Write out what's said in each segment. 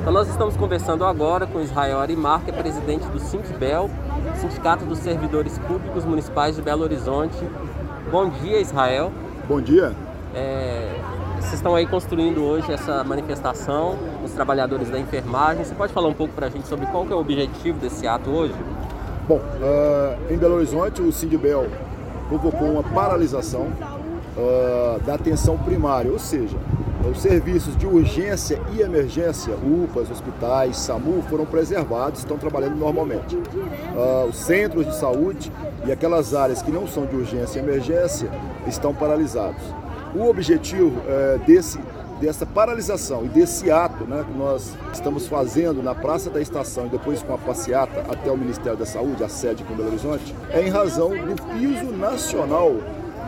Então nós estamos conversando agora com Israel Arimar, que é presidente do Sintbel, Sindicato dos Servidores Públicos Municipais de Belo Horizonte. Bom dia, Israel. Bom dia. É, vocês estão aí construindo hoje essa manifestação, os trabalhadores da enfermagem. Você pode falar um pouco para a gente sobre qual é o objetivo desse ato hoje? Bom, uh, em Belo Horizonte, o Sindibel convocou uma paralisação uh, da atenção primária, ou seja, os serviços de urgência e emergência, UPAs, hospitais, SAMU, foram preservados, estão trabalhando normalmente. Uh, os centros de saúde e aquelas áreas que não são de urgência e emergência estão paralisados. O objetivo uh, desse dessa paralisação e desse ato né, que nós estamos fazendo na Praça da Estação e depois com a passeata até o Ministério da Saúde, a sede com Belo Horizonte, é em razão do piso nacional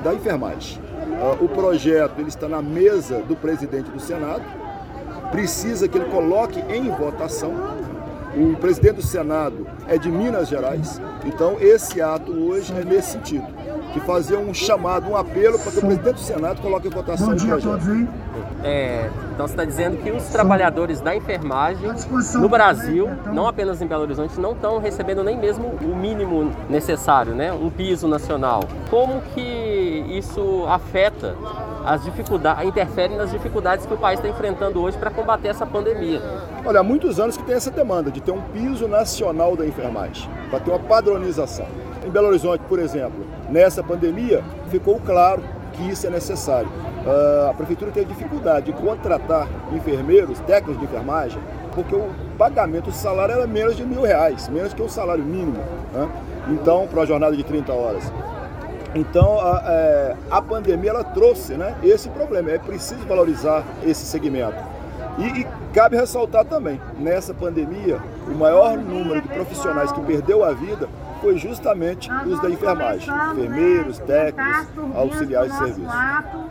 da enfermagem. O projeto ele está na mesa do presidente do Senado, precisa que ele coloque em votação. O presidente do Senado é de Minas Gerais, então esse ato hoje é nesse sentido, de fazer um chamado, um apelo para que o presidente do Senado coloque em votação o projeto. É, então você está dizendo que os trabalhadores da enfermagem no Brasil, não apenas em Belo Horizonte, não estão recebendo nem mesmo o mínimo necessário, né? Um piso nacional. Como que isso afeta as dificuldades, interfere nas dificuldades que o país está enfrentando hoje para combater essa pandemia? Olha, há muitos anos que tem essa demanda de ter um piso nacional da enfermagem, para ter uma padronização. Em Belo Horizonte, por exemplo, nessa pandemia, ficou claro que isso é necessário. Uh, a prefeitura teve dificuldade de contratar enfermeiros, técnicos de enfermagem, porque o pagamento do salário era menos de mil reais, menos que o salário mínimo. Né? Então, para uma jornada de 30 horas. Então, a, é, a pandemia ela trouxe né, esse problema. É preciso valorizar esse segmento. E, e, cabe ressaltar também, nessa pandemia, o maior número de profissionais que perdeu a vida foi justamente os da enfermagem, enfermeiros, técnicos, auxiliares de serviço.